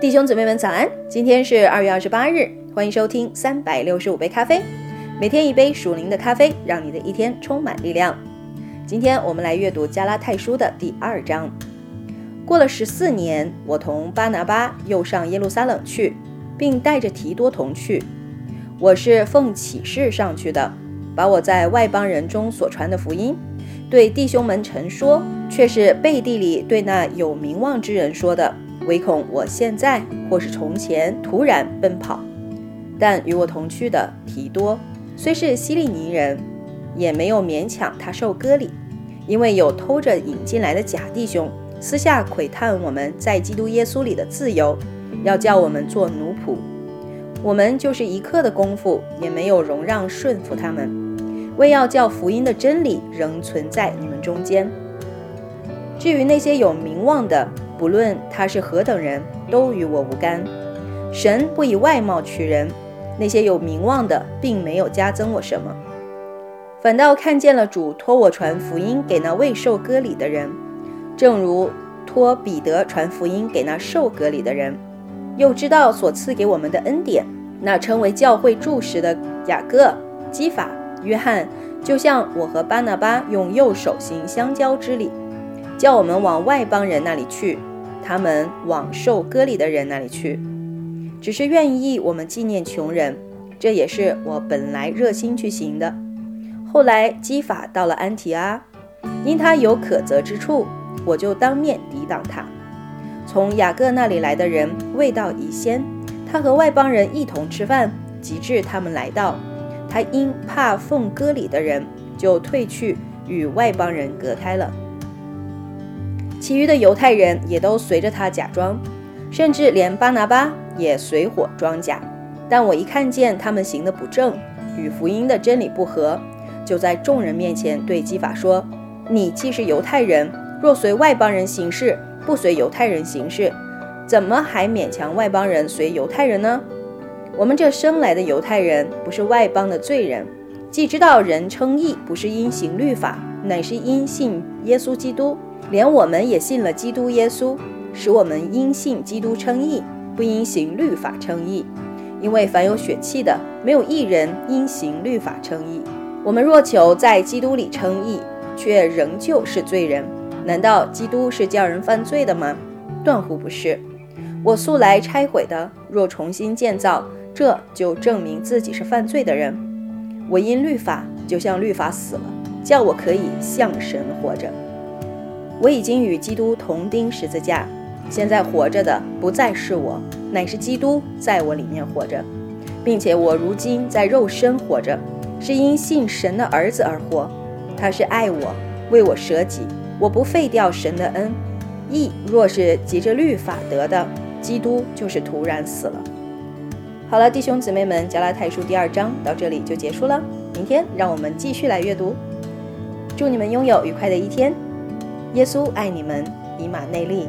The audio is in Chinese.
弟兄姊妹们早安！今天是二月二十八日，欢迎收听三百六十五杯咖啡，每天一杯属灵的咖啡，让你的一天充满力量。今天我们来阅读加拉太书的第二章。过了十四年，我同巴拿巴又上耶路撒冷去，并带着提多同去。我是奉启示上去的，把我在外邦人中所传的福音对弟兄们陈说，却是背地里对那有名望之人说的。唯恐我现在或是从前突然奔跑，但与我同去的提多虽是希利尼人，也没有勉强他受割礼，因为有偷着引进来的假弟兄私下窥探我们在基督耶稣里的自由，要叫我们做奴仆。我们就是一刻的功夫也没有容让顺服他们，为要叫福音的真理仍存在你们中间。至于那些有名望的，不论他是何等人，都与我无干。神不以外貌取人，那些有名望的，并没有加增我什么，反倒看见了主托我传福音给那未受割礼的人，正如托彼得传福音给那受割礼的人，又知道所赐给我们的恩典。那称为教会柱石的雅各、基法、约翰，就像我和巴拿巴用右手行相交之礼，叫我们往外邦人那里去。他们往受割礼的人那里去，只是愿意我们纪念穷人，这也是我本来热心去行的。后来基法到了安提阿，因他有可责之处，我就当面抵挡他。从雅各那里来的人未到已先，他和外邦人一同吃饭，及至他们来到，他因怕奉割礼的人，就退去与外邦人隔开了。其余的犹太人也都随着他假装，甚至连巴拿巴也随伙装假。但我一看见他们行的不正，与福音的真理不合，就在众人面前对基法说：“你既是犹太人，若随外邦人行事，不随犹太人行事，怎么还勉强外邦人随犹太人呢？我们这生来的犹太人，不是外邦的罪人，既知道人称义不是因行律法，乃是因信耶稣基督。”连我们也信了基督耶稣，使我们因信基督称义，不因行律法称义。因为凡有血气的，没有一人因行律法称义。我们若求在基督里称义，却仍旧是罪人。难道基督是叫人犯罪的吗？断乎不是。我素来拆毁的，若重新建造，这就证明自己是犯罪的人。我因律法，就像律法死了，叫我可以向神活着。我已经与基督同钉十字架，现在活着的不再是我，乃是基督在我里面活着，并且我如今在肉身活着，是因信神的儿子而活。他是爱我，为我舍己。我不废掉神的恩。义若是急着律法得的，基督就是突然死了。好了，弟兄姊妹们，加拉太书第二章到这里就结束了。明天让我们继续来阅读。祝你们拥有愉快的一天。耶稣爱你们，以马内利。